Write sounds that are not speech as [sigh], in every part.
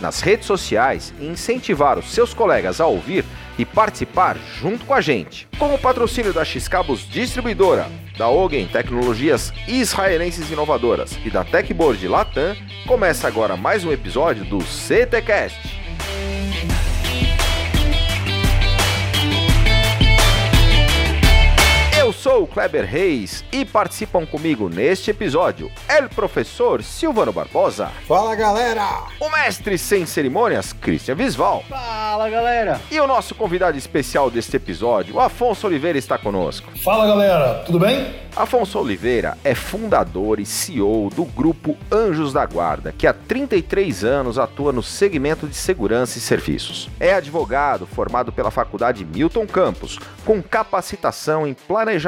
nas redes sociais e incentivar os seus colegas a ouvir e participar junto com a gente. Com o patrocínio da X-Cabos Distribuidora, da Ogen Tecnologias Israelenses Inovadoras e da Techboard Latam, começa agora mais um episódio do CTcast. Sou o Kleber Reis e participam comigo neste episódio el professor Silvano Barbosa, Fala galera! o mestre sem cerimônias Christian Visval Fala galera! e o nosso convidado especial deste episódio, Afonso Oliveira, está conosco. Fala galera, tudo bem? Afonso Oliveira é fundador e CEO do grupo Anjos da Guarda, que há 33 anos atua no segmento de segurança e serviços. É advogado formado pela Faculdade Milton Campos, com capacitação em planejamento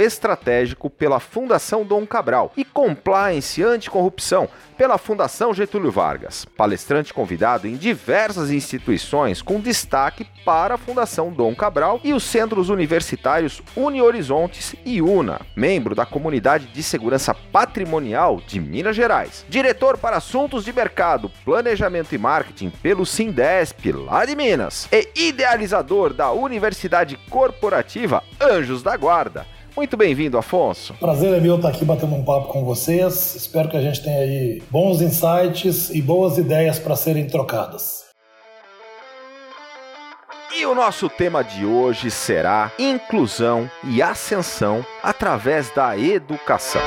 estratégico pela Fundação Dom Cabral e compliance anticorrupção pela Fundação Getúlio Vargas. Palestrante convidado em diversas instituições, com destaque para a Fundação Dom Cabral e os centros universitários Uni Horizontes e UNA. Membro da Comunidade de Segurança Patrimonial de Minas Gerais. Diretor para Assuntos de Mercado, Planejamento e Marketing pelo Sindesp, lá de Minas. E idealizador da Universidade Corporativa Anjos da Guarda. Muito bem-vindo, Afonso. Prazer é meu estar aqui batendo um papo com vocês. Espero que a gente tenha aí bons insights e boas ideias para serem trocadas. E o nosso tema de hoje será inclusão e ascensão através da educação.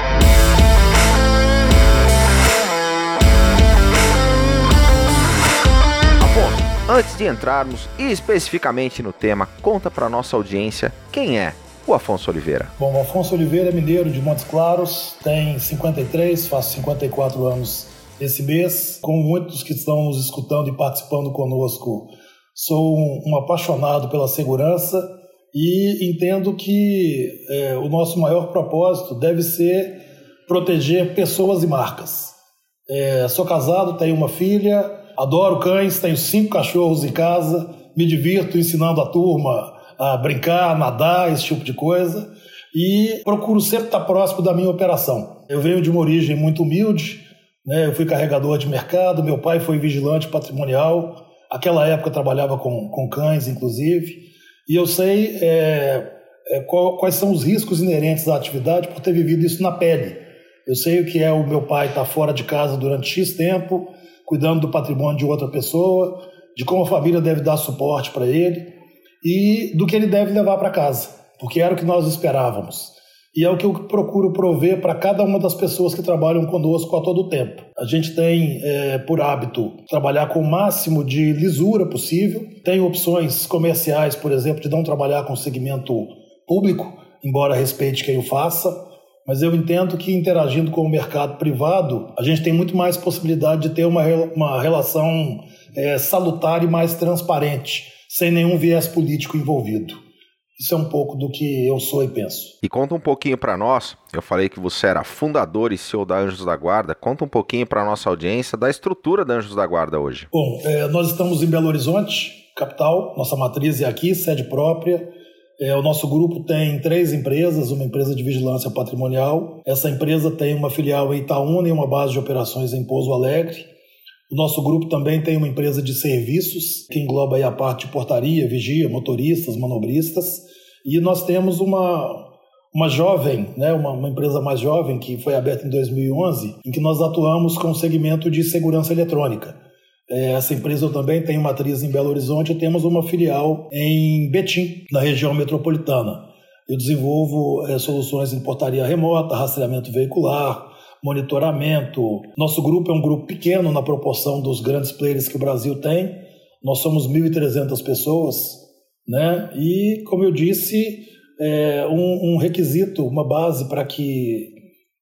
Afonso, antes de entrarmos especificamente no tema, conta para nossa audiência quem é o Afonso Oliveira. Bom, o Afonso Oliveira é mineiro de Montes Claros, tem 53, faço 54 anos esse mês. Como muitos que estão nos escutando e participando conosco, sou um, um apaixonado pela segurança e entendo que é, o nosso maior propósito deve ser proteger pessoas e marcas. É, sou casado, tenho uma filha, adoro cães, tenho cinco cachorros em casa, me divirto ensinando a turma a brincar, nadar, esse tipo de coisa. E procuro sempre estar próximo da minha operação. Eu venho de uma origem muito humilde, né? eu fui carregador de mercado, meu pai foi vigilante patrimonial, aquela época trabalhava com, com cães, inclusive, e eu sei é, é, qual, quais são os riscos inerentes à atividade por ter vivido isso na pele. Eu sei o que é o meu pai estar fora de casa durante X tempo, cuidando do patrimônio de outra pessoa, de como a família deve dar suporte para ele e do que ele deve levar para casa, porque era o que nós esperávamos. E é o que eu procuro prover para cada uma das pessoas que trabalham conosco a todo tempo. A gente tem é, por hábito trabalhar com o máximo de lisura possível. Tem opções comerciais, por exemplo, de não trabalhar com segmento público, embora respeite quem o faça. Mas eu entendo que interagindo com o mercado privado, a gente tem muito mais possibilidade de ter uma, uma relação é, salutar e mais transparente sem nenhum viés político envolvido. Isso é um pouco do que eu sou e penso. E conta um pouquinho para nós. Eu falei que você era fundador e CEO da Anjos da Guarda. Conta um pouquinho para nossa audiência da estrutura da Anjos da Guarda hoje. Bom, é, nós estamos em Belo Horizonte, capital. Nossa matriz é aqui, sede própria. É, o nosso grupo tem três empresas, uma empresa de vigilância patrimonial. Essa empresa tem uma filial em Itaúna e uma base de operações em Pouso Alegre. O nosso grupo também tem uma empresa de serviços, que engloba aí a parte de portaria, vigia, motoristas, manobristas. E nós temos uma, uma jovem, né, uma, uma, empresa mais jovem, que foi aberta em 2011, em que nós atuamos com o segmento de segurança eletrônica. É, essa empresa também tem matriz em Belo Horizonte e temos uma filial em Betim, na região metropolitana. Eu desenvolvo é, soluções em portaria remota, rastreamento veicular, monitoramento. Nosso grupo é um grupo pequeno na proporção dos grandes players que o Brasil tem. Nós somos 1.300 pessoas, né? E, como eu disse, é um, um requisito, uma base para que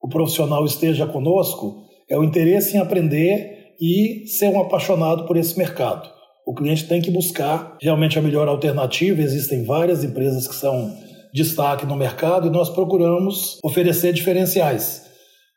o profissional esteja conosco é o interesse em aprender e ser um apaixonado por esse mercado. O cliente tem que buscar realmente a melhor alternativa. Existem várias empresas que são destaque no mercado e nós procuramos oferecer diferenciais.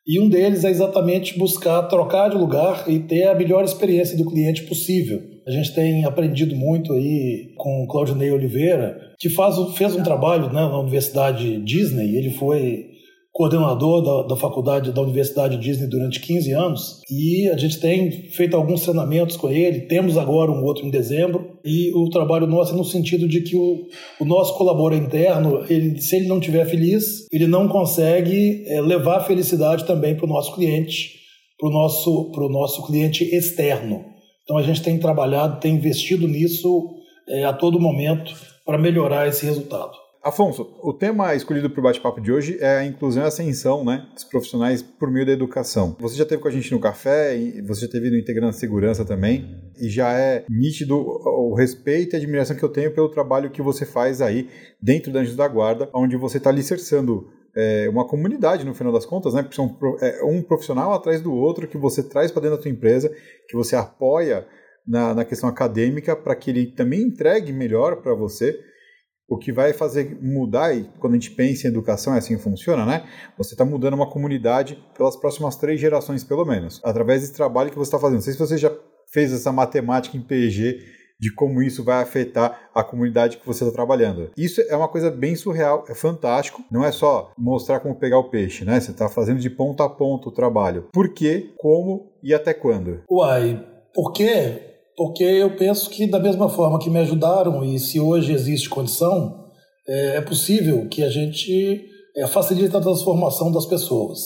E um deles é exatamente buscar trocar de lugar e ter a melhor experiência do cliente possível. A gente tem aprendido muito aí com o Claudinei Oliveira, que faz, fez um trabalho né, na Universidade Disney. Ele foi coordenador da, da faculdade da Universidade Disney durante 15 anos e a gente tem feito alguns treinamentos com ele, temos agora um outro em dezembro e o trabalho nosso é no sentido de que o, o nosso colaborador interno, ele, se ele não estiver feliz, ele não consegue é, levar felicidade também para o nosso cliente, para o nosso, nosso cliente externo. Então a gente tem trabalhado, tem investido nisso é, a todo momento para melhorar esse resultado. Afonso, o tema escolhido para o bate-papo de hoje é a inclusão e ascensão né, dos profissionais por meio da educação. Você já esteve com a gente no café, você já esteve no Integrando Segurança também, e já é nítido o respeito e admiração que eu tenho pelo trabalho que você faz aí dentro da Anjos da Guarda, onde você está alicerçando é, uma comunidade no final das contas, né? Porque são é, um profissional atrás do outro que você traz para dentro da tua empresa, que você apoia na, na questão acadêmica para que ele também entregue melhor para você o que vai fazer mudar, e quando a gente pensa em educação, é assim que funciona, né? Você está mudando uma comunidade pelas próximas três gerações, pelo menos, através desse trabalho que você está fazendo. Não sei se você já fez essa matemática em PG de como isso vai afetar a comunidade que você está trabalhando. Isso é uma coisa bem surreal, é fantástico. Não é só mostrar como pegar o peixe, né? Você está fazendo de ponta a ponta o trabalho. Por quê, como e até quando? Uai, por quê? Porque eu penso que, da mesma forma que me ajudaram, e se hoje existe condição, é, é possível que a gente é, facilite a transformação das pessoas.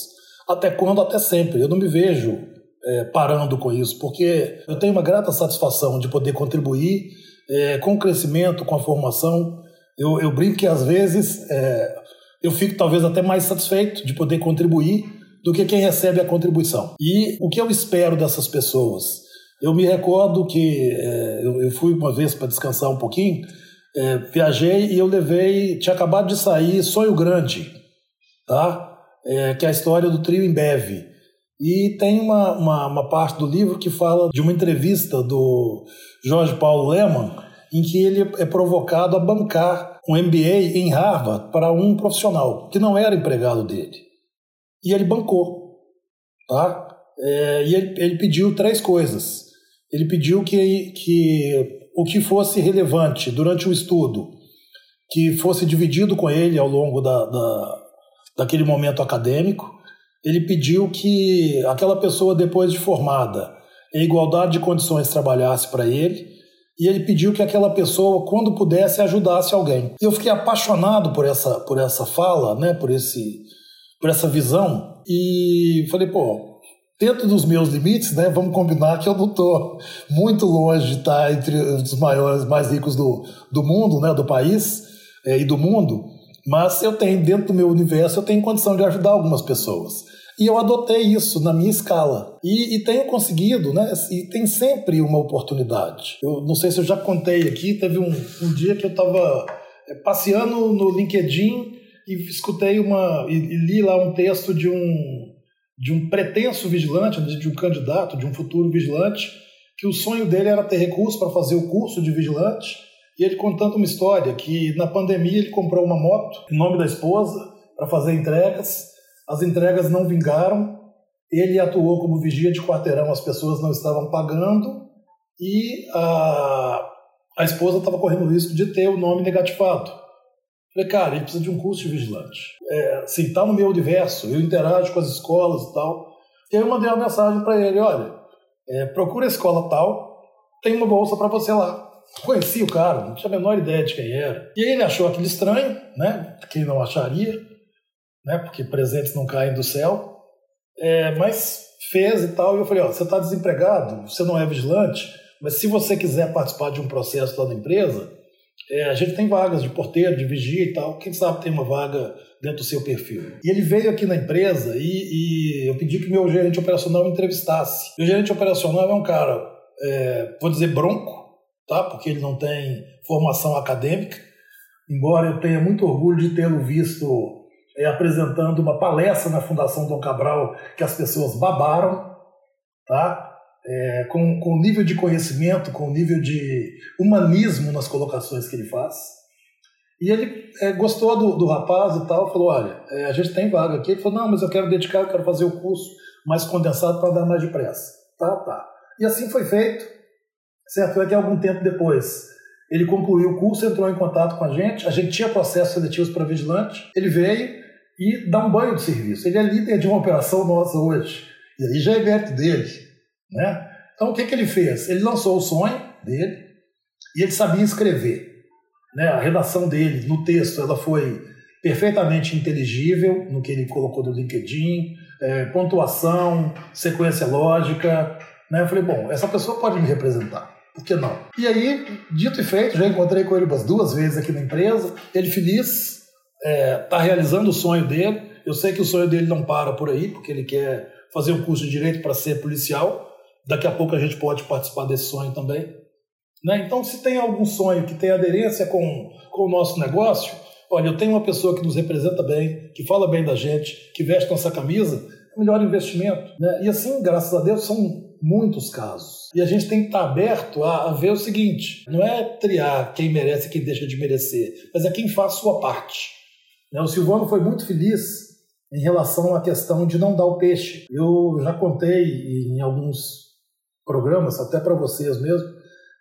Até quando? Até sempre. Eu não me vejo é, parando com isso, porque eu tenho uma grata satisfação de poder contribuir é, com o crescimento, com a formação. Eu, eu brinco que, às vezes, é, eu fico talvez até mais satisfeito de poder contribuir do que quem recebe a contribuição. E o que eu espero dessas pessoas? Eu me recordo que é, eu, eu, fui uma vez para descansar um pouquinho, é, viajei e eu levei, tinha acabado de sair Sonho Grande, tá? É, que é a história do trio Embev. E tem uma, uma, uma, parte do livro que fala de uma entrevista do Jorge Paulo Leman, em que ele é provocado a bancar um MBA em Harvard para um profissional que não era empregado dele. E ele bancou, tá? É, e ele, ele pediu três coisas ele pediu que, que o que fosse relevante durante o estudo, que fosse dividido com ele ao longo da, da, daquele momento acadêmico. Ele pediu que aquela pessoa, depois de formada, em igualdade de condições, trabalhasse para ele. E ele pediu que aquela pessoa, quando pudesse, ajudasse alguém. Eu fiquei apaixonado por essa, por essa fala, né, por, esse, por essa visão. E falei, pô, dentro dos meus limites, né, vamos combinar que eu não estou muito longe de estar entre os maiores, mais ricos do, do mundo, né, do país é, e do mundo, mas eu tenho, dentro do meu universo, eu tenho condição de ajudar algumas pessoas. E eu adotei isso na minha escala. E, e tenho conseguido, né? E tem sempre uma oportunidade. Eu não sei se eu já contei aqui, teve um, um dia que eu estava é, passeando no LinkedIn e escutei uma. E, e li lá um texto de um de um pretenso vigilante, de um candidato, de um futuro vigilante, que o sonho dele era ter recurso para fazer o curso de vigilante, e ele contando uma história que na pandemia ele comprou uma moto em nome da esposa para fazer entregas, as entregas não vingaram, ele atuou como vigia de quarteirão, as pessoas não estavam pagando e a, a esposa estava correndo o risco de ter o nome negativado. Falei, cara, ele precisa de um curso de vigilante. É, assim, tá no meu universo, eu interajo com as escolas e tal. E aí eu mandei uma mensagem para ele, olha, é, procura a escola tal, tem uma bolsa para você lá. Conheci o cara, não tinha a menor ideia de quem era. E aí ele achou aquilo estranho, né? Quem não acharia, né? Porque presentes não caem do céu. É, mas fez e tal. E eu falei, ó, você está desempregado, você não é vigilante, mas se você quiser participar de um processo lá na empresa, é, a gente tem vagas de porteiro, de vigia e tal. Quem sabe tem uma vaga dentro do seu perfil. E ele veio aqui na empresa e, e eu pedi que meu gerente operacional me entrevistasse. O gerente operacional é um cara, é, vou dizer bronco, tá? Porque ele não tem formação acadêmica. Embora eu tenha muito orgulho de tê-lo visto é, apresentando uma palestra na Fundação Dom Cabral que as pessoas babaram, tá? É, com, com o nível de conhecimento, com o nível de humanismo nas colocações que ele faz. E ele é, gostou do, do rapaz e tal, falou: olha, é, a gente tem vaga aqui. Ele falou: não, mas eu quero dedicar, eu quero fazer o curso mais condensado para dar mais depressa. Tá, tá. E assim foi feito. Certo? É que algum tempo depois ele concluiu o curso, entrou em contato com a gente. A gente tinha processos seletivos para vigilante. Ele veio e dá um banho de serviço. Ele é líder de uma operação nossa hoje. E aí já é mérito dele. Né? Então o que, que ele fez? Ele lançou o sonho dele e ele sabia escrever. Né? A redação dele no texto ela foi perfeitamente inteligível no que ele colocou no LinkedIn, é, pontuação, sequência lógica. Né? Eu falei, bom, essa pessoa pode me representar. Por que não? E aí, dito e feito, já encontrei com ele umas duas vezes aqui na empresa. Ele feliz, está é, tá realizando o sonho dele. Eu sei que o sonho dele não para por aí, porque ele quer fazer um curso de direito para ser policial. Daqui a pouco a gente pode participar desse sonho também. Né? Então, se tem algum sonho que tem aderência com, com o nosso negócio, olha, eu tenho uma pessoa que nos representa bem, que fala bem da gente, que veste nossa camisa, é o melhor investimento. Né? E assim, graças a Deus, são muitos casos. E a gente tem que estar aberto a, a ver o seguinte: não é triar quem merece e quem deixa de merecer, mas é quem faz sua parte. Né? O Silvano foi muito feliz em relação à questão de não dar o peixe. Eu já contei em alguns programas, até para vocês mesmo,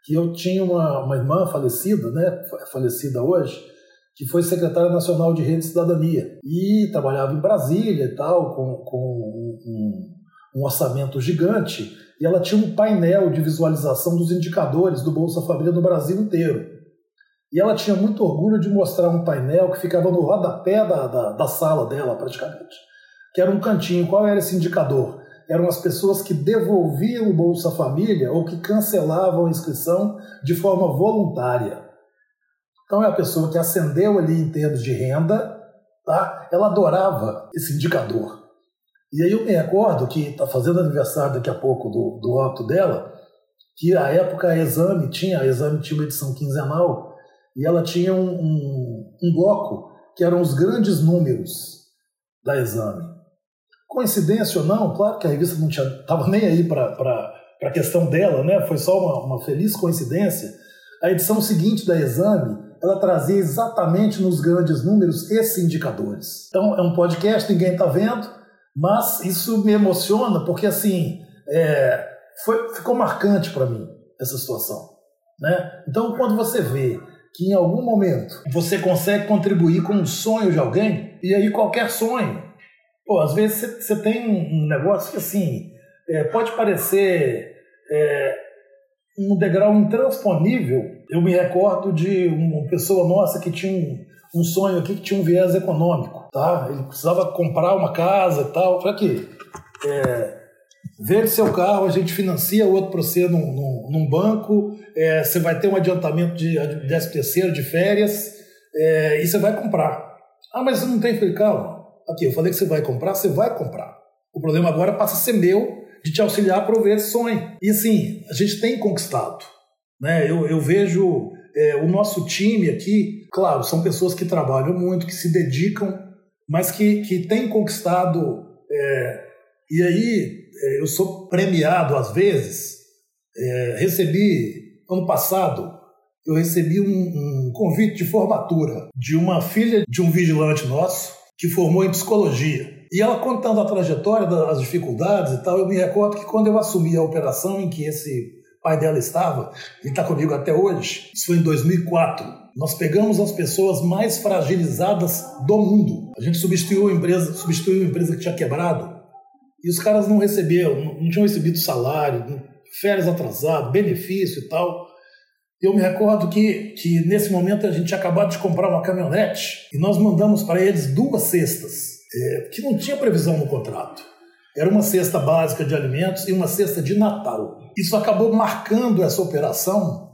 que eu tinha uma, uma irmã falecida, né, falecida hoje, que foi secretária nacional de Rede e Cidadania e trabalhava em Brasília e tal, com, com um, um orçamento gigante, e ela tinha um painel de visualização dos indicadores do Bolsa Família no Brasil inteiro. E ela tinha muito orgulho de mostrar um painel que ficava no rodapé da, da, da sala dela, praticamente, que era um cantinho. Qual era esse indicador? Eram as pessoas que devolviam o Bolsa Família ou que cancelavam a inscrição de forma voluntária. Então é a pessoa que ascendeu ali em termos de renda, tá? ela adorava esse indicador. E aí eu me recordo que está fazendo aniversário daqui a pouco do, do óbito dela, que a época a Exame tinha, a Exame tinha uma edição quinzenal, e ela tinha um, um, um bloco que eram os grandes números da Exame. Coincidência ou não, claro que a revista não estava nem aí para a questão dela, né? foi só uma, uma feliz coincidência. A edição seguinte da Exame ela trazia exatamente nos grandes números esses indicadores. Então, é um podcast, ninguém está vendo, mas isso me emociona porque, assim, é, foi, ficou marcante para mim essa situação. Né? Então, quando você vê que em algum momento você consegue contribuir com o sonho de alguém, e aí qualquer sonho, Pô, às vezes você tem um negócio que, assim, é, pode parecer é, um degrau intransponível. Eu me recordo de uma pessoa nossa que tinha um, um sonho aqui que tinha um viés econômico, tá? Ele precisava comprar uma casa e tal. Para quê? É, vende seu carro, a gente financia o outro para você num, num, num banco, é, você vai ter um adiantamento de 10 terceiro de férias é, e você vai comprar. Ah, mas não tem free calma. Aqui, eu falei que você vai comprar, você vai comprar. O problema agora passa a ser meu de te auxiliar a prover esse sonho. E assim, a gente tem conquistado. Né? Eu, eu vejo é, o nosso time aqui, claro, são pessoas que trabalham muito, que se dedicam, mas que, que têm conquistado. É, e aí, é, eu sou premiado às vezes. É, recebi, ano passado, eu recebi um, um convite de formatura de uma filha de um vigilante nosso, que formou em psicologia. E ela contando a trajetória das dificuldades e tal, eu me recordo que quando eu assumi a operação em que esse pai dela estava, ele está comigo até hoje, isso foi em 2004. Nós pegamos as pessoas mais fragilizadas do mundo. A gente substituiu a empresa, substituiu a empresa que tinha quebrado. E os caras não receberam, não tinham recebido salário, férias atrasado, benefício e tal. Eu me recordo que, que nesse momento a gente tinha acabado de comprar uma caminhonete e nós mandamos para eles duas cestas, é, que não tinha previsão no contrato. Era uma cesta básica de alimentos e uma cesta de Natal. Isso acabou marcando essa operação.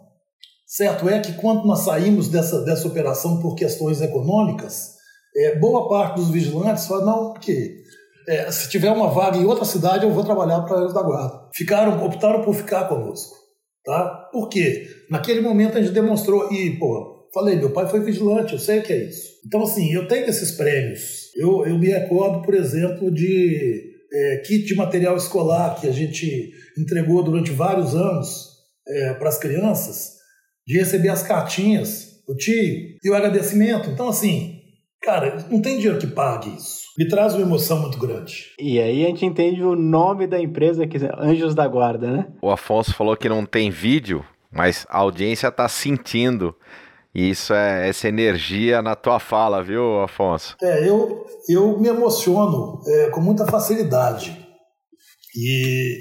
Certo é que quando nós saímos dessa, dessa operação por questões econômicas, é, boa parte dos vigilantes falaram, não, porque é, se tiver uma vaga em outra cidade, eu vou trabalhar para eles da guarda. Ficaram, optaram por ficar conosco. Tá? Por quê? Naquele momento a gente demonstrou, e, pô, falei, meu pai foi vigilante, eu sei o que é isso. Então, assim, eu tenho esses prêmios. Eu, eu me recordo, por exemplo, de é, kit de material escolar que a gente entregou durante vários anos é, para as crianças, de receber as cartinhas, o tio e o agradecimento. Então, assim, cara, não tem dinheiro que pague isso. Me traz uma emoção muito grande. E aí a gente entende o nome da empresa, que é Anjos da Guarda, né? O Afonso falou que não tem vídeo, mas a audiência está sentindo isso é essa energia na tua fala, viu, Afonso? É, eu, eu me emociono é, com muita facilidade. E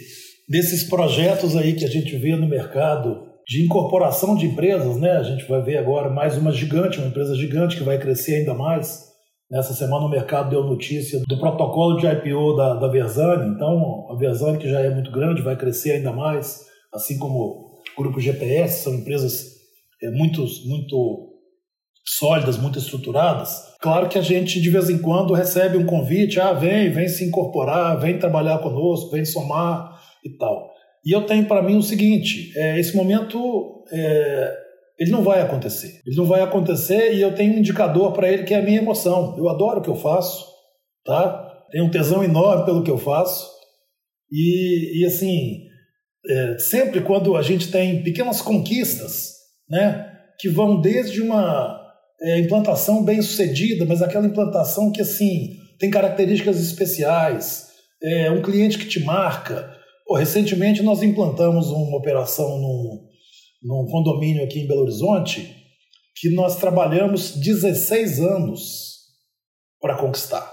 desses projetos aí que a gente vê no mercado de incorporação de empresas, né? A gente vai ver agora mais uma gigante, uma empresa gigante que vai crescer ainda mais. Nessa semana o mercado deu notícia do protocolo de IPO da, da Versani. Então, a Versani, que já é muito grande, vai crescer ainda mais, assim como o Grupo GPS, são empresas é, muito, muito sólidas, muito estruturadas. Claro que a gente, de vez em quando, recebe um convite, ah, vem, vem se incorporar, vem trabalhar conosco, vem somar e tal. E eu tenho para mim o seguinte, é, esse momento é, ele não vai acontecer. Ele não vai acontecer e eu tenho um indicador para ele que é a minha emoção. Eu adoro o que eu faço, tá? Tenho um tesão enorme pelo que eu faço. E, e assim, é, sempre quando a gente tem pequenas conquistas, né, que vão desde uma é, implantação bem sucedida, mas aquela implantação que assim tem características especiais, é, um cliente que te marca. Pô, recentemente nós implantamos uma operação num, num condomínio aqui em Belo Horizonte que nós trabalhamos 16 anos para conquistar.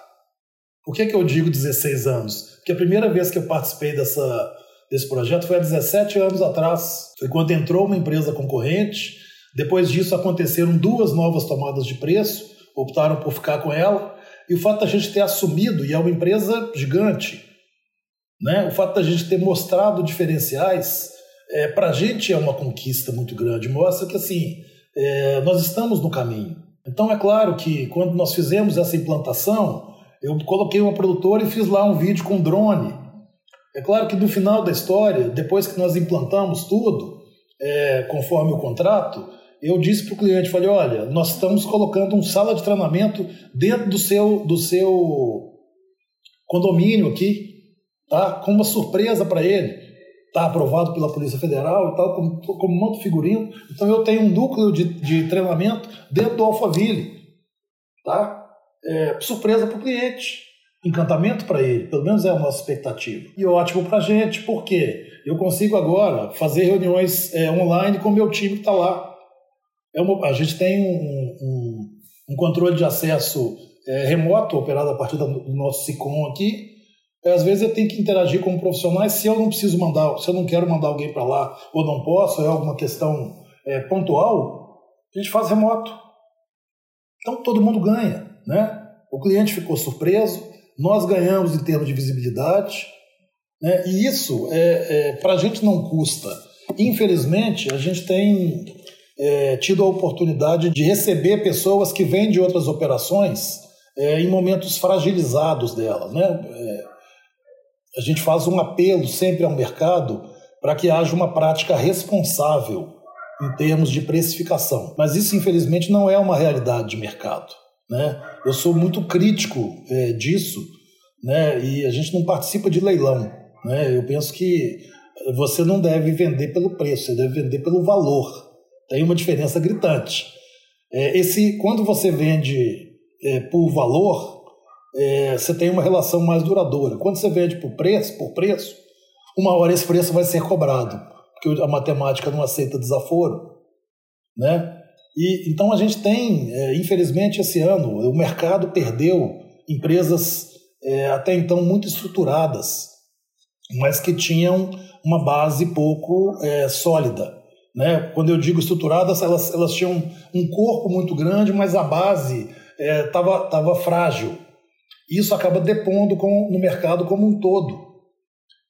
Por que, que eu digo 16 anos? Porque a primeira vez que eu participei dessa, desse projeto foi há 17 anos atrás. Foi quando entrou uma empresa concorrente. Depois disso aconteceram duas novas tomadas de preço, optaram por ficar com ela. E o fato da gente ter assumido, e é uma empresa gigante, né? o fato da gente ter mostrado diferenciais, é, para a gente é uma conquista muito grande. Mostra que assim, é, nós estamos no caminho. Então é claro que quando nós fizemos essa implantação, eu coloquei uma produtora e fiz lá um vídeo com drone é claro que no final da história, depois que nós implantamos tudo, é, conforme o contrato, eu disse para o cliente, falei, olha, nós estamos colocando um sala de treinamento dentro do seu, do seu condomínio aqui, tá? com uma surpresa para ele. Está aprovado pela Polícia Federal e tal, como, como monto figurino. Então eu tenho um núcleo de, de treinamento dentro do Alphaville. Tá? É, surpresa para o cliente encantamento para ele, pelo menos é a nossa expectativa. E ótimo para a gente, porque eu consigo agora fazer reuniões é, online com o meu time que está lá. É uma, a gente tem um, um, um, controle de acesso é, remoto operado a partir do nosso SICOM aqui. É, às vezes eu tenho que interagir com profissionais se eu não preciso mandar, se eu não quero mandar alguém para lá ou não posso, é alguma questão é, pontual, a gente faz remoto. Então todo mundo ganha, né? O cliente ficou surpreso, nós ganhamos em termos de visibilidade, né? e isso é, é para a gente não custa. Infelizmente, a gente tem é, tido a oportunidade de receber pessoas que vêm de outras operações é, em momentos fragilizados delas. Né? A gente faz um apelo sempre ao mercado para que haja uma prática responsável em termos de precificação. Mas isso, infelizmente, não é uma realidade de mercado. Né? Eu sou muito crítico é, disso né? e a gente não participa de leilão. Né? Eu penso que você não deve vender pelo preço, você deve vender pelo valor. Tem uma diferença gritante. É, esse, quando você vende é, por valor, é, você tem uma relação mais duradoura. Quando você vende por preço, por preço, uma hora esse preço vai ser cobrado, porque a matemática não aceita desaforo, né? E, então a gente tem, é, infelizmente, esse ano, o mercado perdeu empresas é, até então muito estruturadas, mas que tinham uma base pouco é, sólida. Né? Quando eu digo estruturadas, elas, elas tinham um corpo muito grande, mas a base estava é, tava frágil. Isso acaba depondo com, no mercado como um todo.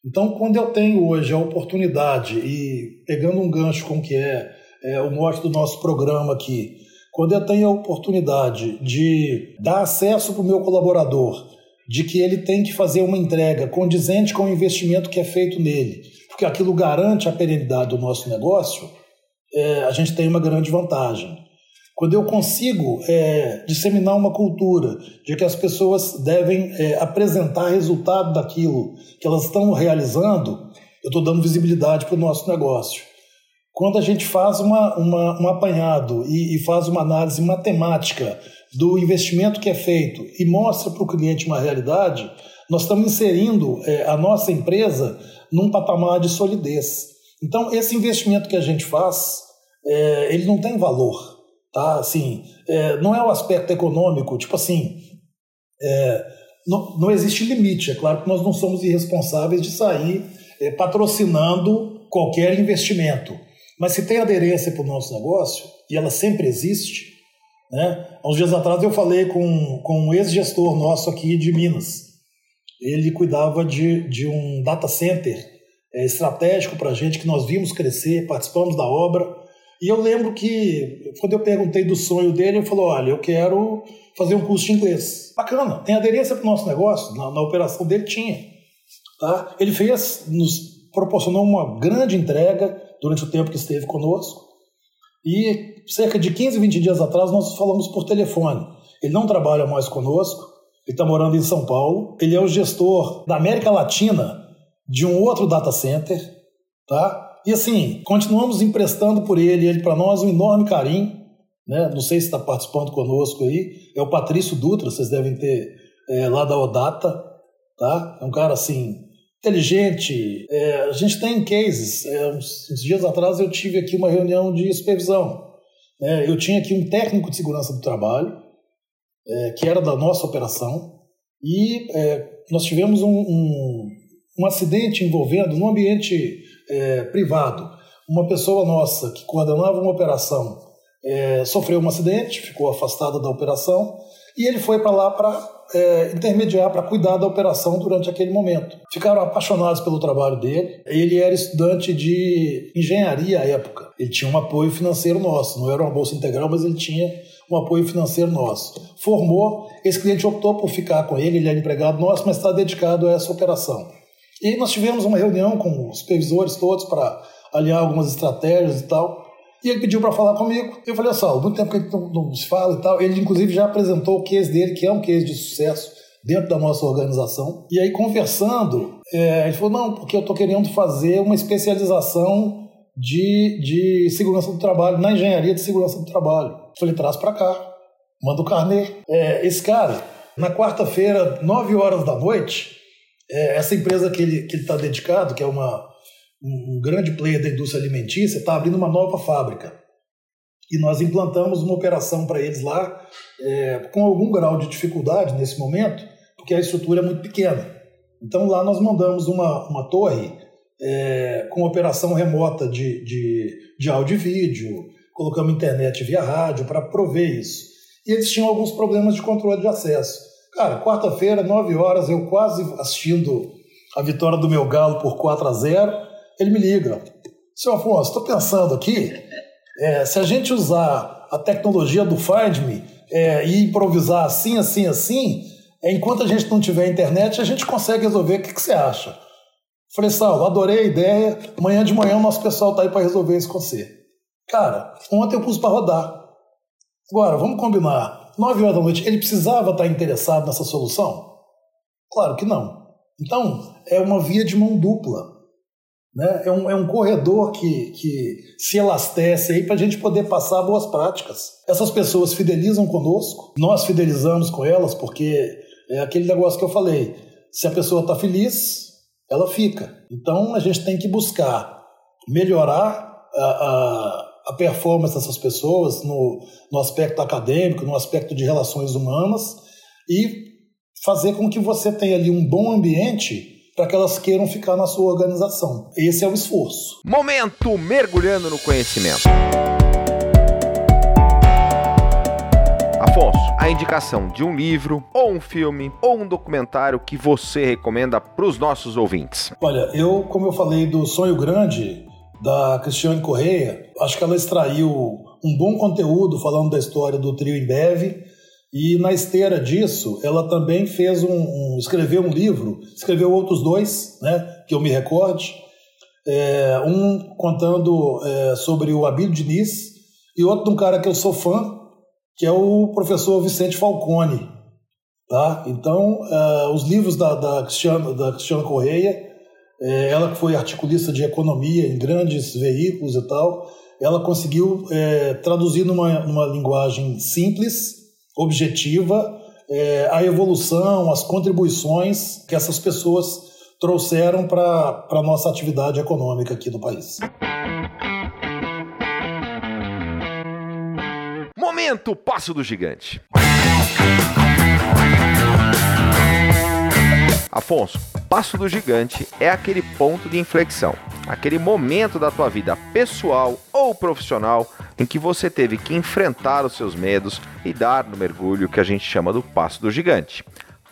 Então, quando eu tenho hoje a oportunidade, e pegando um gancho com o que é é, o mote do nosso programa aqui. Quando eu tenho a oportunidade de dar acesso para o meu colaborador, de que ele tem que fazer uma entrega condizente com o investimento que é feito nele, porque aquilo garante a perenidade do nosso negócio, é, a gente tem uma grande vantagem. Quando eu consigo é, disseminar uma cultura de que as pessoas devem é, apresentar resultado daquilo que elas estão realizando, eu estou dando visibilidade para o nosso negócio. Quando a gente faz uma, uma um apanhado e, e faz uma análise matemática do investimento que é feito e mostra para o cliente uma realidade, nós estamos inserindo é, a nossa empresa num patamar de solidez. Então, esse investimento que a gente faz, é, ele não tem valor. Tá? Assim, é, não é o aspecto econômico, tipo assim, é, não, não existe limite. É claro que nós não somos irresponsáveis de sair é, patrocinando qualquer investimento. Mas se tem aderência para o nosso negócio, e ela sempre existe, né? Há uns dias atrás eu falei com, com um ex-gestor nosso aqui de Minas. Ele cuidava de, de um data center é, estratégico para a gente, que nós vimos crescer, participamos da obra. E eu lembro que, quando eu perguntei do sonho dele, ele falou: Olha, eu quero fazer um curso de inglês. Bacana, tem aderência para o nosso negócio? Na, na, operação dele tinha. Tá? Ele fez, nos proporcionou uma grande entrega durante o tempo que esteve conosco. E cerca de 15, 20 dias atrás nós falamos por telefone. Ele não trabalha mais conosco, ele está morando em São Paulo. Ele é o gestor da América Latina de um outro data center, tá? E assim, continuamos emprestando por ele, ele para nós um enorme carinho, né? Não sei se está participando conosco aí, é o Patrício Dutra, vocês devem ter é, lá da Odata, tá? É um cara assim inteligente. É, a gente tem cases. É, uns, uns, dias atrás eu tive aqui uma reunião de supervisão. Né? Eu tinha aqui um técnico de segurança do trabalho é, que era da nossa operação e é, nós tivemos um, um, um acidente envolvendo no ambiente é, privado. Uma pessoa nossa que coordenava uma operação é, sofreu um acidente, ficou afastada da operação e ele foi para lá para é, intermediar, para cuidar da operação durante aquele momento. Ficaram apaixonados pelo trabalho dele. Ele era estudante de engenharia à época. Ele tinha um apoio financeiro nosso, não era uma bolsa integral, mas ele tinha um apoio financeiro nosso. Formou, esse cliente optou por ficar com ele, ele é empregado nosso, mas está dedicado a essa operação. E nós tivemos uma reunião com os supervisores todos para alinhar algumas estratégias e tal. E ele pediu para falar comigo. Eu falei, só, muito tempo que gente não, não, se fala e tal. Ele, inclusive, já apresentou o case dele, que é um case de sucesso dentro da nossa organização. E aí, conversando, é, ele falou, não, porque eu estou querendo fazer uma especialização de, de segurança do trabalho, na engenharia de segurança do trabalho. Eu falei, traz para cá, manda o carnê. É, esse cara, na quarta-feira, 9 horas da noite, é, essa empresa que ele está dedicado, que é uma, um grande player da indústria alimentícia, está abrindo uma nova fábrica. E nós implantamos uma operação para eles lá, é, com algum grau de dificuldade nesse momento, porque a estrutura é muito pequena. Então lá nós mandamos uma, uma torre é, com operação remota de, de, de áudio e vídeo, colocamos internet via rádio para prover isso. E eles tinham alguns problemas de controle de acesso. Cara, quarta-feira, 9 horas, eu quase assistindo a vitória do meu Galo por 4 a 0 ele me liga. Seu Afonso, estou pensando aqui, é, se a gente usar a tecnologia do Find Me é, e improvisar assim, assim, assim, é, enquanto a gente não tiver internet, a gente consegue resolver. O que, que você acha? Falei, Sal, adorei a ideia. Amanhã de manhã o nosso pessoal está aí para resolver isso com você. Cara, ontem eu pus para rodar. Agora, vamos combinar. 9 horas da noite, ele precisava estar interessado nessa solução? Claro que não. Então, é uma via de mão dupla. Né? É, um, é um corredor que, que se elastece aí para a gente poder passar boas práticas. Essas pessoas fidelizam conosco, nós fidelizamos com elas, porque é aquele negócio que eu falei: se a pessoa está feliz, ela fica. Então, a gente tem que buscar melhorar a, a a performance dessas pessoas no, no aspecto acadêmico, no aspecto de relações humanas e fazer com que você tenha ali um bom ambiente para que elas queiram ficar na sua organização. Esse é o esforço. Momento mergulhando no conhecimento. Afonso, a indicação de um livro, ou um filme, ou um documentário que você recomenda para os nossos ouvintes? Olha, eu, como eu falei do Sonho Grande, da Cristiane Correia. Acho que ela extraiu um bom conteúdo falando da história do trio Embev. E na esteira disso, ela também fez um, um escreveu um livro, escreveu outros dois, né, que eu me recorde. É, um contando é, sobre o Abílio Diniz e outro de um cara que eu sou fã, que é o professor Vicente Falcone. Tá? Então, uh, os livros da, da, Cristiana, da Cristiana Correia, é, ela que foi articulista de economia em grandes veículos e tal, ela conseguiu é, traduzir numa, numa linguagem simples, objetiva, é, a evolução, as contribuições que essas pessoas trouxeram para a nossa atividade econômica aqui no país. Momento Passo do Gigante. Afonso, Passo do Gigante é aquele ponto de inflexão, aquele momento da tua vida pessoal ou profissional em que você teve que enfrentar os seus medos e dar no mergulho que a gente chama do Passo do Gigante.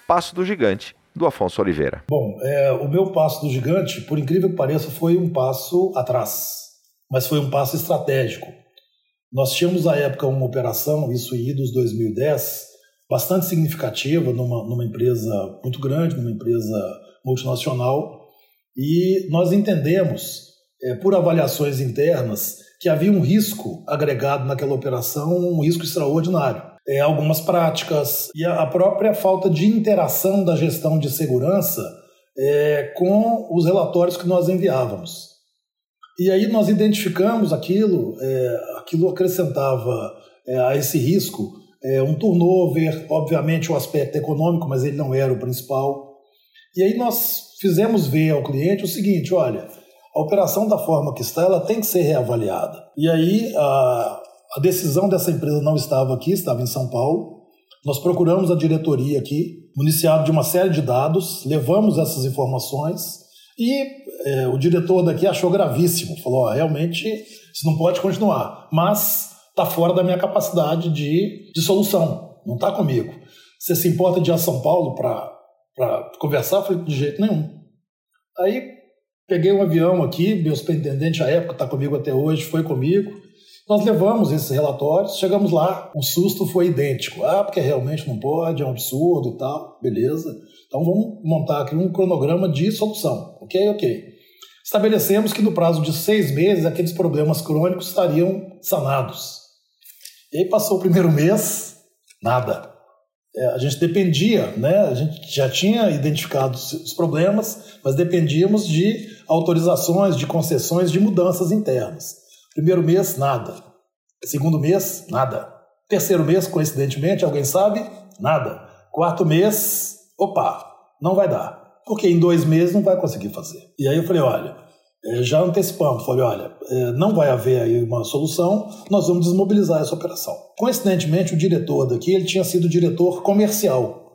Passo do Gigante, do Afonso Oliveira. Bom, é, o meu passo do gigante, por incrível que pareça, foi um passo atrás, mas foi um passo estratégico. Nós tínhamos à época uma operação, isso em idos 2010, bastante significativa numa, numa empresa muito grande, numa empresa multinacional, e nós entendemos, é, por avaliações internas, que havia um risco agregado naquela operação, um risco extraordinário. É, algumas práticas e a própria falta de interação da gestão de segurança é, com os relatórios que nós enviávamos. E aí nós identificamos aquilo, é, aquilo acrescentava é, a esse risco é, um turnover, obviamente o aspecto econômico, mas ele não era o principal. E aí nós fizemos ver ao cliente o seguinte, olha, a operação da forma que está, ela tem que ser reavaliada. E aí a, a decisão dessa empresa não estava aqui, estava em São Paulo. Nós procuramos a diretoria aqui, municiado de uma série de dados, levamos essas informações e é, o diretor daqui achou gravíssimo. Falou: realmente isso não pode continuar, mas está fora da minha capacidade de, de solução, não está comigo. Você se importa de ir a São Paulo para conversar? Eu falei: de jeito nenhum. Aí Peguei um avião aqui, meu superintendente à época está comigo até hoje, foi comigo. Nós levamos esses relatórios, chegamos lá, o susto foi idêntico. Ah, porque realmente não pode, é um absurdo e tal, beleza. Então vamos montar aqui um cronograma de solução, ok? Ok. Estabelecemos que no prazo de seis meses aqueles problemas crônicos estariam sanados. E aí passou o primeiro mês, nada. É, a gente dependia, né? A gente já tinha identificado os problemas, mas dependíamos de autorizações, de concessões, de mudanças internas. Primeiro mês, nada. Segundo mês, nada. Terceiro mês, coincidentemente, alguém sabe? Nada. Quarto mês, opa, não vai dar. Porque em dois meses não vai conseguir fazer. E aí eu falei, olha, já antecipamos, falei, olha, é, não vai haver aí uma solução, nós vamos desmobilizar essa operação. Coincidentemente, o diretor daqui, ele tinha sido diretor comercial.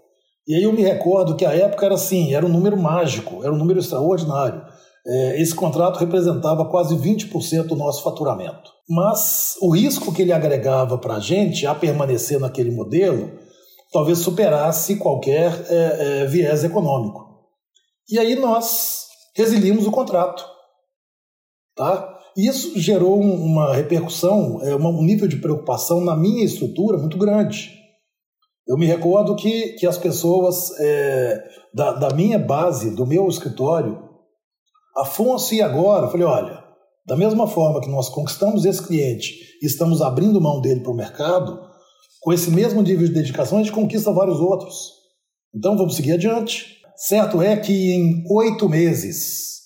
E aí eu me recordo que a época era assim, era um número mágico, era um número extraordinário. É, esse contrato representava quase 20% do nosso faturamento. Mas o risco que ele agregava para a gente a permanecer naquele modelo talvez superasse qualquer é, viés econômico. E aí nós resilimos o contrato. Tá? Isso gerou uma repercussão, é, um nível de preocupação na minha estrutura muito grande. Eu me recordo que, que as pessoas é, da, da minha base, do meu escritório, Afonso e agora, eu falei, olha, da mesma forma que nós conquistamos esse cliente e estamos abrindo mão dele para o mercado, com esse mesmo nível de dedicação a gente conquista vários outros. Então vamos seguir adiante. Certo é que em oito meses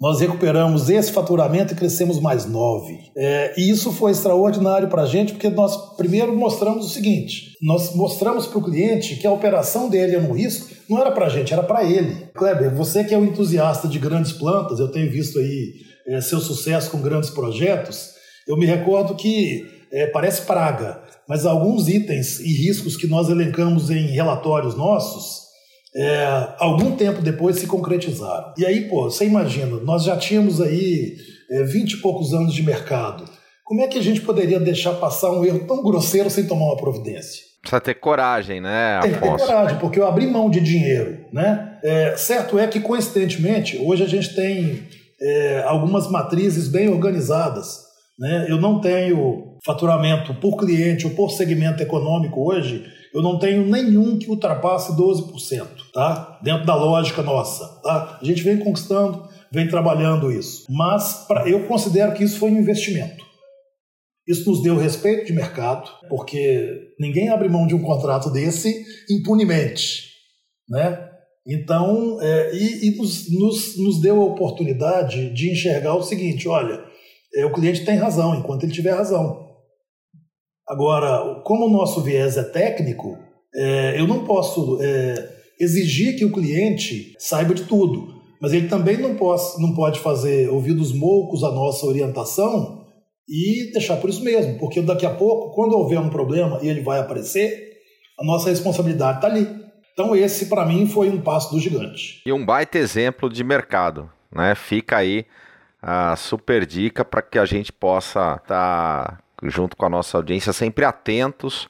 nós recuperamos esse faturamento e crescemos mais nove. É, e isso foi extraordinário para a gente, porque nós primeiro mostramos o seguinte: nós mostramos para o cliente que a operação dele no risco não era para a gente, era para ele. Kleber, você que é um entusiasta de grandes plantas, eu tenho visto aí é, seu sucesso com grandes projetos. Eu me recordo que é, parece praga, mas alguns itens e riscos que nós elencamos em relatórios nossos é, algum tempo depois se concretizaram. E aí, pô, você imagina, nós já tínhamos aí é, 20 e poucos anos de mercado. Como é que a gente poderia deixar passar um erro tão grosseiro sem tomar uma providência? Precisa ter coragem, né, Afonso? Tem que ter coragem, porque eu abri mão de dinheiro, né? É, certo é que, coincidentemente, hoje a gente tem é, algumas matrizes bem organizadas. Né? Eu não tenho faturamento por cliente ou por segmento econômico hoje eu não tenho nenhum que ultrapasse 12%, tá? Dentro da lógica nossa, tá? A gente vem conquistando, vem trabalhando isso. Mas pra, eu considero que isso foi um investimento. Isso nos deu respeito de mercado, porque ninguém abre mão de um contrato desse impunemente, né? Então, é, e, e nos, nos, nos, deu a oportunidade de enxergar o seguinte: olha, é, o cliente tem razão, enquanto ele tiver razão. Agora, como o nosso viés é técnico, é, eu não posso é, exigir que o cliente saiba de tudo, mas ele também não, posso, não pode fazer ouvidos moucos à nossa orientação e deixar por isso mesmo, porque daqui a pouco, quando houver um problema e ele vai aparecer, a nossa responsabilidade está ali. Então, esse para mim foi um passo do gigante. E um baita exemplo de mercado, né? Fica aí a super dica para que a gente possa estar tá junto com a nossa audiência sempre atentos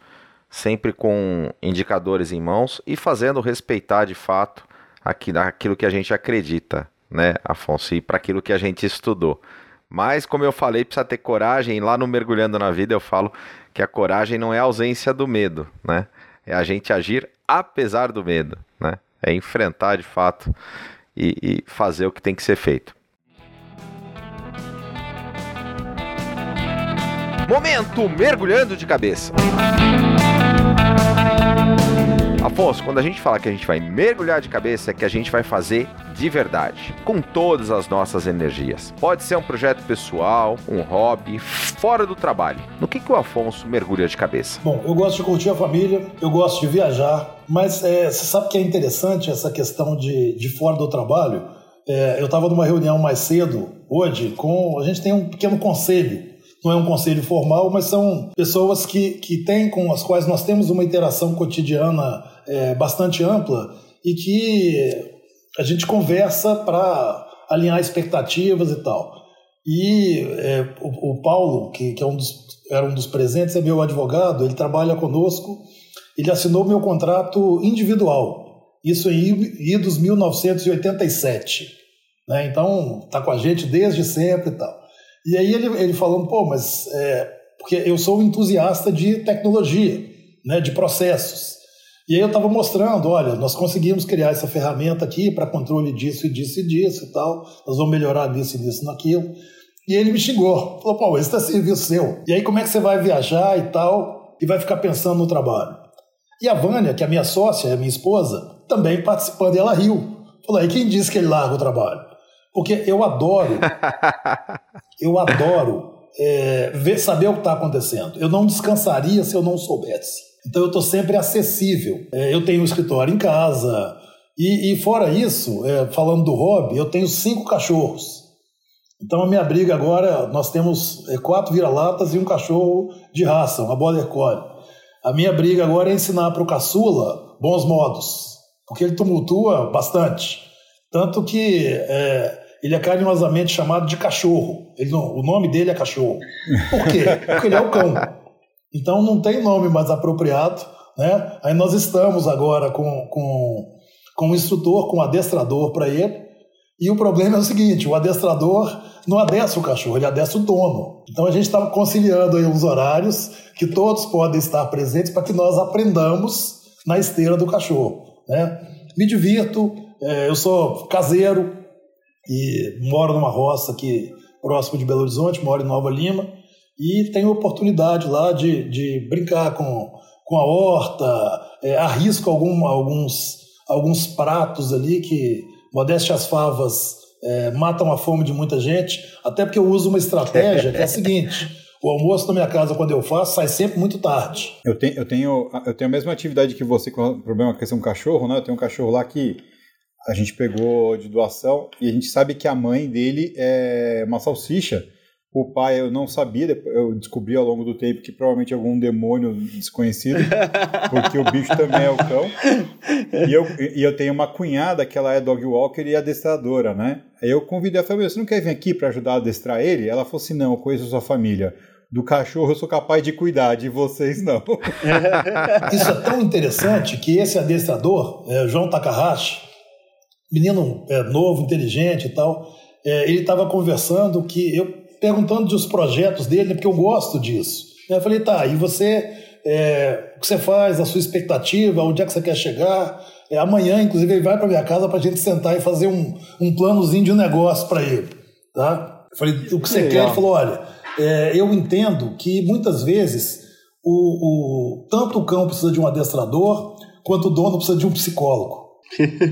sempre com indicadores em mãos e fazendo respeitar de fato aquilo que a gente acredita, né, Afonso, e para aquilo que a gente estudou. Mas, como eu falei, precisa ter coragem. Lá no Mergulhando na Vida eu falo que a coragem não é a ausência do medo, né? É a gente agir apesar do medo, né? É enfrentar de fato e, e fazer o que tem que ser feito. Momento mergulhando de cabeça. Afonso, quando a gente fala que a gente vai mergulhar de cabeça, é que a gente vai fazer de verdade, com todas as nossas energias. Pode ser um projeto pessoal, um hobby, fora do trabalho. No que, que o Afonso mergulha de cabeça? Bom, eu gosto de curtir a família, eu gosto de viajar, mas é, você sabe que é interessante essa questão de, de fora do trabalho? É, eu estava numa reunião mais cedo, hoje, com. A gente tem um pequeno conselho não é um conselho formal, mas são pessoas que, que têm, com as quais nós temos uma interação cotidiana é, bastante ampla e que a gente conversa para alinhar expectativas e tal. E é, o, o, Paulo, que, que é um dos, era um dos presentes, é meu advogado, ele trabalha conosco, ele assinou meu contrato individual, isso em idos 1987. Né? Então, está com a gente desde sempre e tal. E aí ele, ele falando, pô, mas é, porque eu sou um entusiasta de tecnologia, né, de processos. E aí eu estava mostrando, olha, nós conseguimos criar essa ferramenta aqui para controle disso e disso e disso e tal, nós vamos melhorar disso e disso naquilo. E ele me xingou, falou, pô, esse está serviço seu. E aí como é que você vai viajar e tal, e vai ficar pensando no trabalho? E a Vânia, que é minha sócia, é minha esposa, também participando, e ela riu. Falou, aí quem disse que ele larga o trabalho? Porque eu adoro, [laughs] eu adoro é, ver, saber o que está acontecendo. Eu não descansaria se eu não soubesse. Então eu estou sempre acessível. É, eu tenho um escritório em casa. E, e fora isso, é, falando do hobby, eu tenho cinco cachorros. Então a minha briga agora, nós temos é, quatro vira-latas e um cachorro de raça, uma border collie. A minha briga agora é ensinar para o caçula bons modos, porque ele tumultua bastante. Tanto que é, ele é carinhosamente chamado de cachorro. Ele não, o nome dele é cachorro. Por quê? Porque ele é o cão. Então não tem nome mais apropriado. Né? Aí nós estamos agora com, com, com instrutor, com um adestrador para ele. E o problema é o seguinte: o adestrador não adestra o cachorro, ele adestra o dono. Então a gente está conciliando aí uns horários que todos podem estar presentes para que nós aprendamos na esteira do cachorro. Né? Me divirto, é, eu sou caseiro, e moro numa roça aqui próximo de Belo Horizonte, moro em Nova Lima e tenho oportunidade lá de, de brincar com, com a horta, é, arrisco algum, alguns, alguns pratos ali que, modéstia as favas, é, matam a fome de muita gente, até porque eu uso uma estratégia que é a seguinte. [laughs] O almoço na minha casa, quando eu faço, sai sempre muito tarde. Eu tenho, eu tenho, eu tenho a mesma atividade que você com o problema com questão do cachorro, né? Eu tenho um cachorro lá que a gente pegou de doação e a gente sabe que a mãe dele é uma salsicha. O pai eu não sabia, eu descobri ao longo do tempo que provavelmente é algum demônio desconhecido, [laughs] porque o bicho também é o cão. E eu, e eu tenho uma cunhada que ela é dog walker e adestradora, né? Aí eu convidei a família, você não quer vir aqui para ajudar a adestrar ele? Ela falou assim, não, eu conheço a sua família do cachorro eu sou capaz de cuidar, de vocês não. [laughs] [laughs] Isso é tão interessante que esse adestrador, é, João Takahashi, menino é, novo, inteligente e tal, é, ele estava conversando que eu perguntando dos projetos dele, né, porque eu gosto disso. Eu falei, tá, e você, é, o que você faz, a sua expectativa, onde é que você quer chegar? É, amanhã, inclusive, ele vai para minha casa para a gente sentar e fazer um, um planozinho de um negócio para ele, tá? Eu falei, o que você Legal. quer? Ele falou, olha, é, eu entendo que muitas vezes o, o, tanto o cão precisa de um adestrador, quanto o dono precisa de um psicólogo.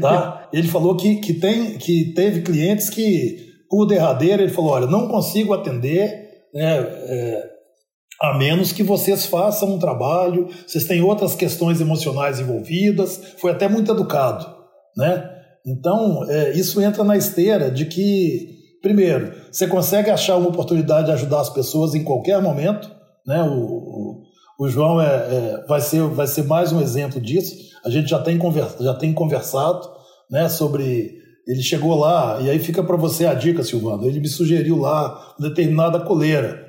Tá? ele falou que, que, tem, que teve clientes que, por derradeiro, ele falou: olha, não consigo atender, né, é, a menos que vocês façam um trabalho, vocês têm outras questões emocionais envolvidas, foi até muito educado. Né? Então, é, isso entra na esteira de que, primeiro, você consegue achar uma oportunidade de ajudar as pessoas em qualquer momento. Né? O, o, o João é, é, vai, ser, vai ser mais um exemplo disso. A gente já tem, conversa, já tem conversado né, sobre. Ele chegou lá, e aí fica para você a dica, Silvano. Ele me sugeriu lá determinada coleira.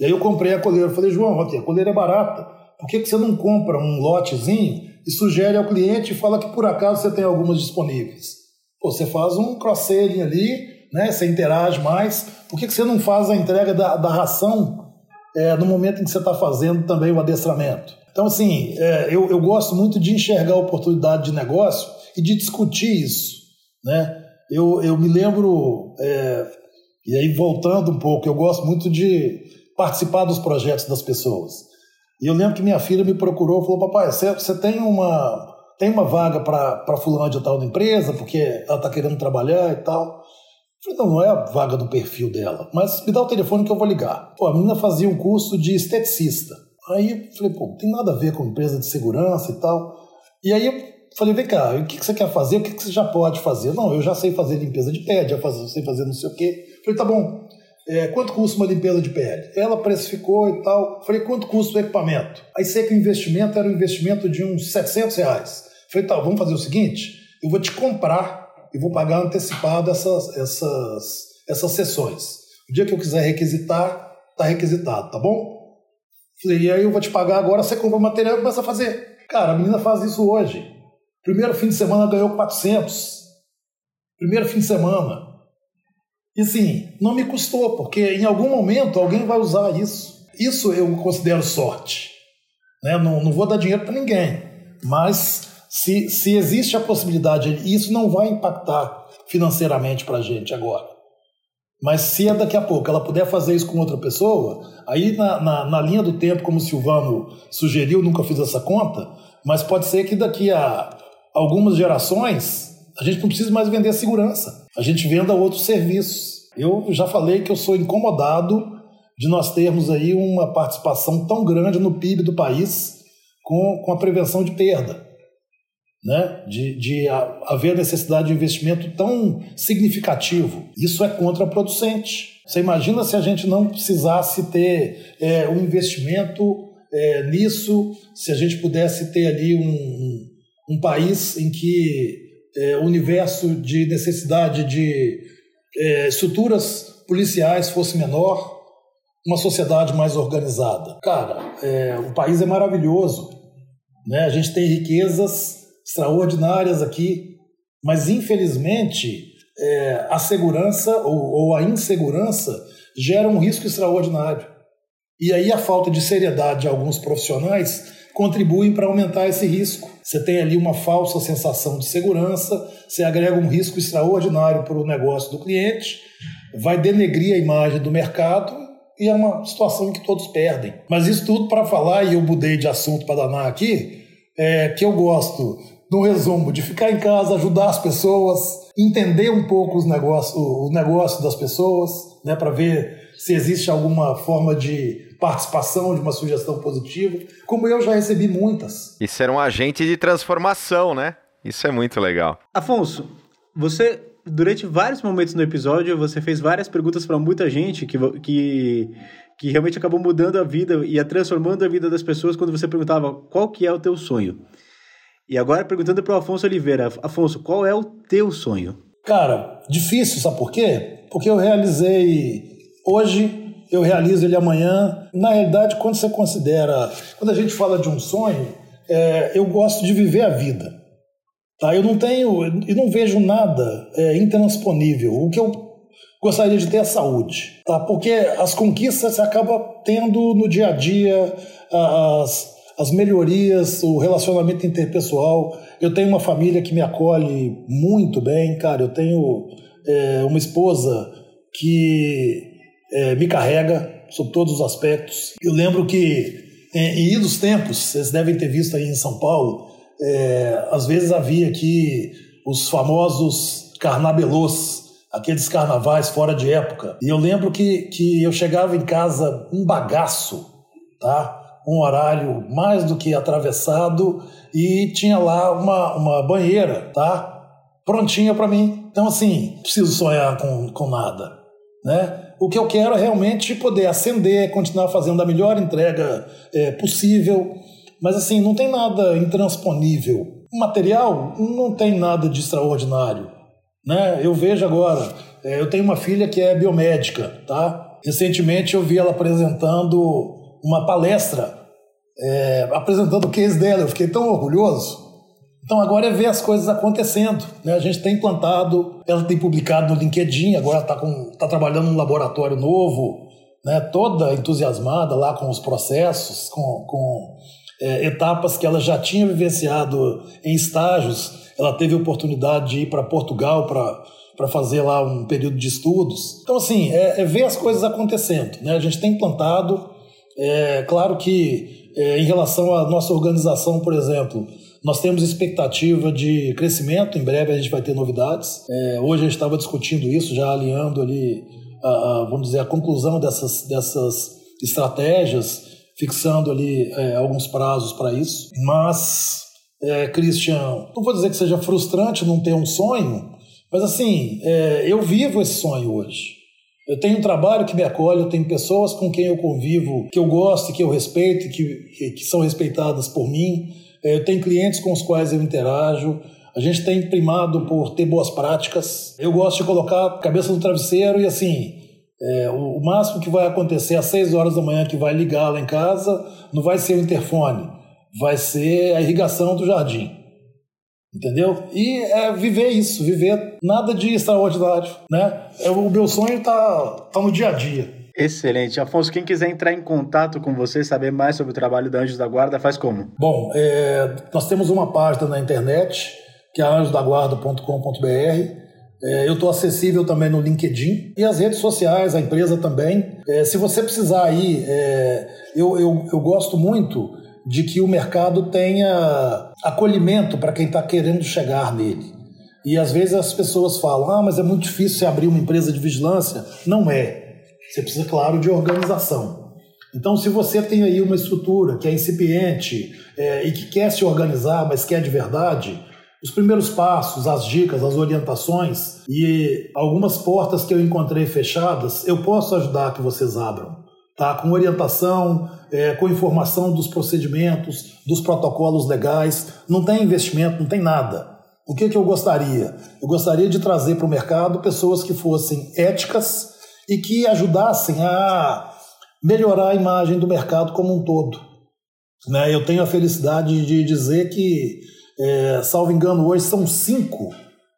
E aí eu comprei a coleira. Eu falei, João, a coleira é barata. Por que, que você não compra um lotezinho e sugere ao cliente e fala que por acaso você tem algumas disponíveis? Pô, você faz um cross-selling ali, né? Você interage mais. Por que, que você não faz a entrega da, da ração é, no momento em que você está fazendo também o adestramento? Então, assim, é, eu, eu gosto muito de enxergar a oportunidade de negócio e de discutir isso, né? Eu, eu me lembro, é, e aí voltando um pouco, eu gosto muito de participar dos projetos das pessoas. E eu lembro que minha filha me procurou e falou: Papai, você, você tem uma tem uma vaga para fulano de tal na empresa, porque ela está querendo trabalhar e tal. Eu falei, não, não é a vaga do perfil dela, mas me dá o telefone que eu vou ligar. Pô, a menina fazia um curso de esteticista. Aí falei, pô, tem nada a ver com empresa de segurança e tal. E aí eu falei, vem cá, o que, que você quer fazer? O que, que você já pode fazer? Não, eu já sei fazer limpeza de pé, já sei fazer não sei o quê. Falei, tá bom, é, quanto custa uma limpeza de pele? Ela precificou e tal. Falei, quanto custa o equipamento? Aí sei que o investimento era um investimento de uns 700 reais. Falei, tá, vamos fazer o seguinte, eu vou te comprar e vou pagar antecipado essas, essas, essas sessões. O dia que eu quiser requisitar, tá requisitado, tá bom? E aí eu vou te pagar agora, você compra o material e começa a fazer. Cara, a menina faz isso hoje. Primeiro fim de semana ganhou 400. Primeiro fim de semana. E assim, não me custou, porque em algum momento alguém vai usar isso. Isso eu considero sorte. Né? Não, não vou dar dinheiro para ninguém. Mas se, se existe a possibilidade, isso não vai impactar financeiramente para a gente agora. Mas se é daqui a pouco ela puder fazer isso com outra pessoa, aí na, na, na, linha do tempo, como o Silvano sugeriu, nunca fiz essa conta, mas pode ser que daqui a algumas gerações a gente não precise mais vender segurança, a gente venda outros serviços. Eu já falei que eu sou incomodado de nós termos aí uma participação tão grande no PIB do país com, com a prevenção de perda né, de, de haver necessidade de investimento tão significativo. Isso é contraproducente. Você imagina se a gente não precisasse ter é, um investimento é, nisso, se a gente pudesse ter ali um, um país em que é, o universo de necessidade de é, estruturas policiais fosse menor, uma sociedade mais organizada. Cara, é, o país é maravilhoso. Né? A gente tem riquezas extraordinárias aqui, mas infelizmente é, a segurança ou, ou a insegurança gera um risco extraordinário. E aí a falta de seriedade de alguns profissionais contribuem para aumentar esse risco. Você tem ali uma falsa sensação de segurança, você agrega um risco extraordinário para o negócio do cliente, vai denegrir a imagem do mercado e é uma situação em que todos perdem. Mas isso tudo para falar, e eu mudei de assunto para danar aqui, é que eu gosto no resumo, de ficar em casa, ajudar as pessoas, entender um pouco os negócios, o negócio das pessoas, né, para ver se existe alguma forma de participação, de uma sugestão positiva, como eu já recebi muitas. E ser um agente de transformação, né? Isso é muito legal. Afonso, você durante vários momentos no episódio, você fez várias perguntas para muita gente que, que, que realmente acabou mudando a vida e transformando a vida das pessoas quando você perguntava qual que é o teu sonho. E agora perguntando para o Afonso Oliveira, Afonso, qual é o teu sonho? Cara, difícil, sabe por quê? Porque eu realizei hoje, eu realizo ele amanhã. Na realidade, quando você considera, quando a gente fala de um sonho, é, eu gosto de viver a vida. Tá? Eu não tenho, eu não vejo nada é, intransponível. O que eu gostaria de ter é saúde, tá? Porque as conquistas você acaba tendo no dia a dia, as as melhorias, o relacionamento interpessoal. Eu tenho uma família que me acolhe muito bem, cara. Eu tenho é, uma esposa que é, me carrega, sobre todos os aspectos. Eu lembro que é, em idos tempos, vocês devem ter visto aí em São Paulo, é, às vezes havia aqui os famosos carnabelôs, aqueles carnavais fora de época. E eu lembro que, que eu chegava em casa um bagaço, tá? Um horário mais do que atravessado e tinha lá uma, uma banheira, tá? Prontinha para mim. Então, assim, preciso sonhar com, com nada, né? O que eu quero é realmente poder acender, continuar fazendo a melhor entrega é, possível, mas assim, não tem nada intransponível. O material não tem nada de extraordinário, né? Eu vejo agora, é, eu tenho uma filha que é biomédica, tá? Recentemente eu vi ela apresentando uma palestra é, apresentando o case dela. Eu fiquei tão orgulhoso. Então agora é ver as coisas acontecendo. Né? A gente tem implantado, ela tem publicado no LinkedIn, agora está tá trabalhando num laboratório novo, né? toda entusiasmada lá com os processos, com, com é, etapas que ela já tinha vivenciado em estágios. Ela teve oportunidade de ir para Portugal para para fazer lá um período de estudos. Então, assim, é, é, ver as coisas acontecendo. Né? A gente tem implantado, é claro que é, em relação à nossa organização, por exemplo, nós temos expectativa de crescimento, em breve a gente vai ter novidades. É, hoje a gente estava discutindo isso, já alinhando ali, a, a, vamos dizer, a conclusão dessas, dessas estratégias, fixando ali é, alguns prazos para isso. Mas, é, Christian, não vou dizer que seja frustrante não ter um sonho, mas assim, é, eu vivo esse sonho hoje. Eu tenho um trabalho que me acolhe, eu tenho pessoas com quem eu convivo, que eu gosto, que eu respeito, que, que, são respeitadas por mim. É, eu tenho clientes com os quais eu interajo. A gente tem primado por ter boas práticas. Eu gosto de colocar a cabeça no travesseiro e assim, é, o, o, máximo que vai acontecer às 6 horas da manhã que vai ligar lá em casa não vai ser o interfone, vai ser a irrigação do jardim. Entendeu? E é viver isso, viver nada de extraordinário, né? É, o meu sonho tá, tá no dia a dia. Excelente. Afonso, quem quiser entrar em contato com você, saber mais sobre o trabalho da Anjos da Guarda, faz como? Bom, é, nós temos uma página na internet, que é anjosdaguarda.com.br. É, eu estou acessível também no LinkedIn e as redes sociais, a empresa também. É, se você precisar aí, é, eu, eu, eu gosto muito de que o mercado tenha acolhimento para quem está querendo chegar nele. E às vezes as pessoas falam: ah, mas é muito difícil você abrir uma empresa de vigilância. Não é. Você precisa, claro, de organização. Então, se você tem aí uma estrutura que é incipiente é, e que quer se organizar, mas quer de verdade, os primeiros passos, as dicas, as orientações e algumas portas que eu encontrei fechadas, eu posso ajudar que vocês abram tá? com orientação, é, com informação dos procedimentos, dos protocolos legais. Não tem investimento, não tem nada. O que, que eu gostaria? Eu gostaria de trazer para o mercado pessoas que fossem éticas e que ajudassem a melhorar a imagem do mercado como um todo. Né? Eu tenho a felicidade de dizer que, é, salvo engano, hoje são cinco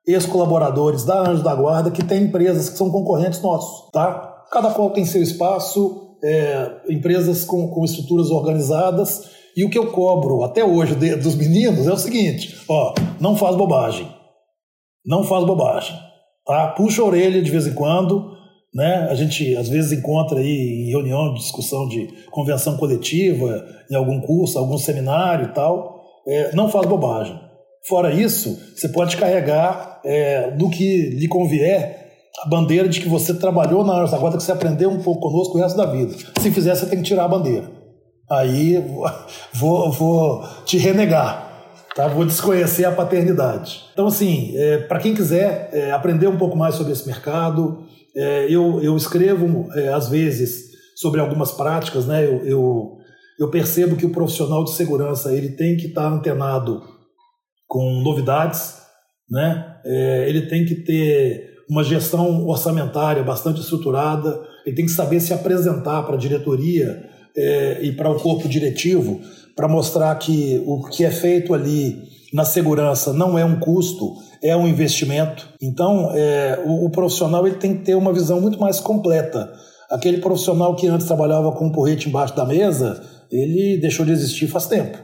ex-colaboradores da Anjo da Guarda que têm empresas que são concorrentes nossos. Tá? Cada qual tem seu espaço, é, empresas com, com estruturas organizadas. E o que eu cobro até hoje de, dos meninos é o seguinte: ó, não faz bobagem. Não faz bobagem. Tá? Puxa a orelha de vez em quando. Né? A gente às vezes encontra aí em reunião de discussão de convenção coletiva, em algum curso, algum seminário e tal. É, não faz bobagem. Fora isso, você pode carregar é, do que lhe convier a bandeira de que você trabalhou na Arsa Guarda, que você aprendeu um pouco conosco o resto da vida. Se fizer, você tem que tirar a bandeira. Aí [laughs] vou, vou te renegar. Tá? Vou desconhecer a paternidade. Então, assim, é, para quem quiser é, aprender um pouco mais sobre esse mercado, é, eu, eu escrevo, é, às vezes, sobre algumas práticas. Né? Eu, eu, eu, percebo que o profissional de segurança ele tem que estar tá antenado com novidades, né? É, ele tem que ter uma gestão orçamentária bastante estruturada, ele tem que saber se apresentar para a diretoria é, e para o corpo diretivo para mostrar que o que é feito ali na segurança não é um custo, é um investimento. Então, é, o, o, profissional ele tem que ter uma visão muito mais completa. Aquele profissional que antes trabalhava com um porrete embaixo da mesa, ele deixou de existir faz tempo.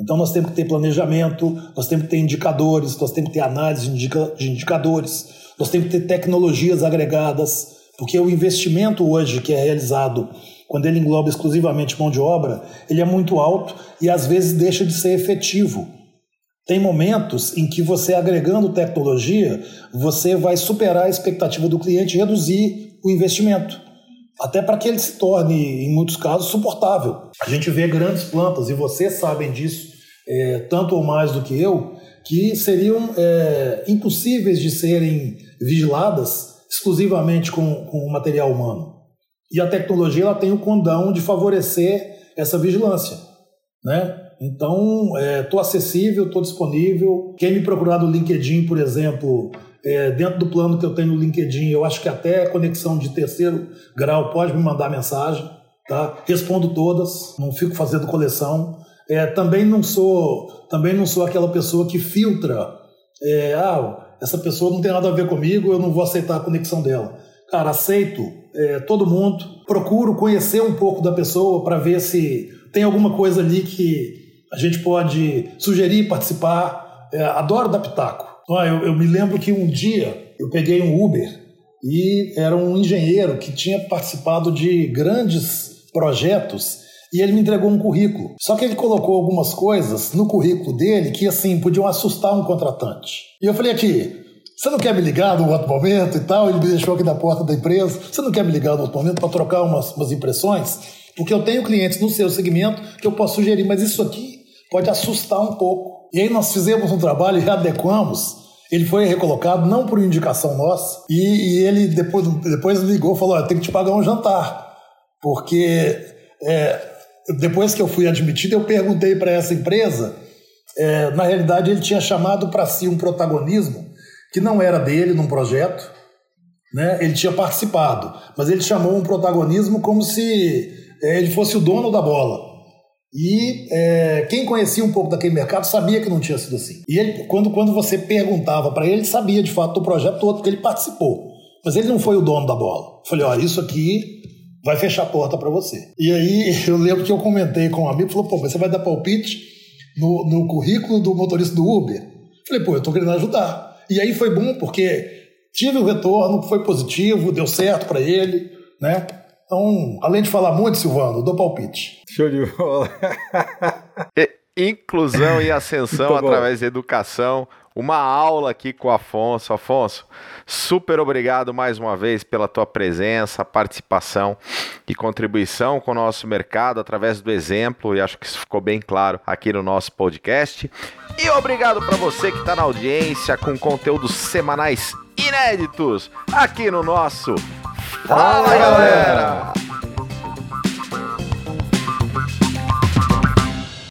Então, nós temos que ter planejamento, nós temos que ter indicadores, nós temos que ter análise de indicadores, nós temos que ter tecnologias agregadas, Porque o investimento hoje que é realizado quando ele engloba exclusivamente mão de obra, ele é muito alto e às vezes deixa de ser efetivo. Tem momentos em que você agregando tecnologia, você vai superar a expectativa do cliente e reduzir o investimento. Até para que ele se torne, em muitos casos, suportável. A gente vê grandes plantas, e vocês sabem disso, é, tanto ou mais do que eu, que seriam é, impossíveis de serem vigiladas exclusivamente com, com material humano. E a tecnologia ela tem o condão de favorecer essa vigilância. Né? Então, estou é, acessível, estou disponível. Quem me procurar no LinkedIn, por exemplo, é, dentro do plano que eu tenho no LinkedIn, eu acho que até conexão de terceiro grau pode me mandar mensagem. Tá? Respondo todas, não fico fazendo coleção. É, também não sou também não sou aquela pessoa que filtra. É, ah, essa pessoa não tem nada a ver comigo, eu não vou aceitar a conexão dela. Cara, aceito é, todo mundo, procuro conhecer um pouco da pessoa para ver se tem alguma coisa ali que a gente pode sugerir, participar. É, adoro dar pitaco. Eu, eu me lembro que um dia eu peguei um Uber e era um engenheiro que tinha participado de grandes projetos e ele me entregou um currículo. Só que ele colocou algumas coisas no currículo dele que, assim, podiam assustar um contratante. E eu falei aqui, você não quer me ligar no outro momento e tal? Ele me deixou aqui na porta da empresa. Você não quer me ligar no outro momento para trocar umas, umas impressões? Porque eu tenho clientes no seu segmento que eu posso sugerir, mas isso aqui pode assustar um pouco. E aí nós fizemos um trabalho e readequamos. Ele foi recolocado não por indicação nossa. E, e ele depois, depois ligou e falou: oh, tem que te pagar um jantar. Porque é, depois que eu fui admitido, eu perguntei para essa empresa. É, na realidade, ele tinha chamado para si um protagonismo que não era dele num projeto, né? Ele tinha participado, mas ele chamou um protagonismo como se é, ele fosse o dono da bola. E é, quem conhecia um pouco daquele mercado sabia que não tinha sido assim. E ele, quando, quando você perguntava para ele, ele sabia de fato do projeto todo, porque ele participou. Mas ele não foi o dono da bola. Eu falei: olha, isso aqui vai fechar a porta para você. E aí [laughs] eu lembro que eu comentei com um amigo, falou, pô, você vai dar palpite no, no currículo do motorista do Uber? Falei, pô, eu tô querendo ajudar. E aí foi bom porque tive o retorno, foi positivo, deu certo para ele, né? Então, além de falar muito, Silvano, dou palpite. Show de bola. [laughs] Inclusão e ascensão através da educação uma aula aqui com o Afonso. Afonso, super obrigado mais uma vez pela tua presença, participação e contribuição com o nosso mercado através do exemplo, e acho que isso ficou bem claro aqui no nosso podcast. E obrigado para você que está na audiência com conteúdos semanais inéditos aqui no nosso Fala, galera!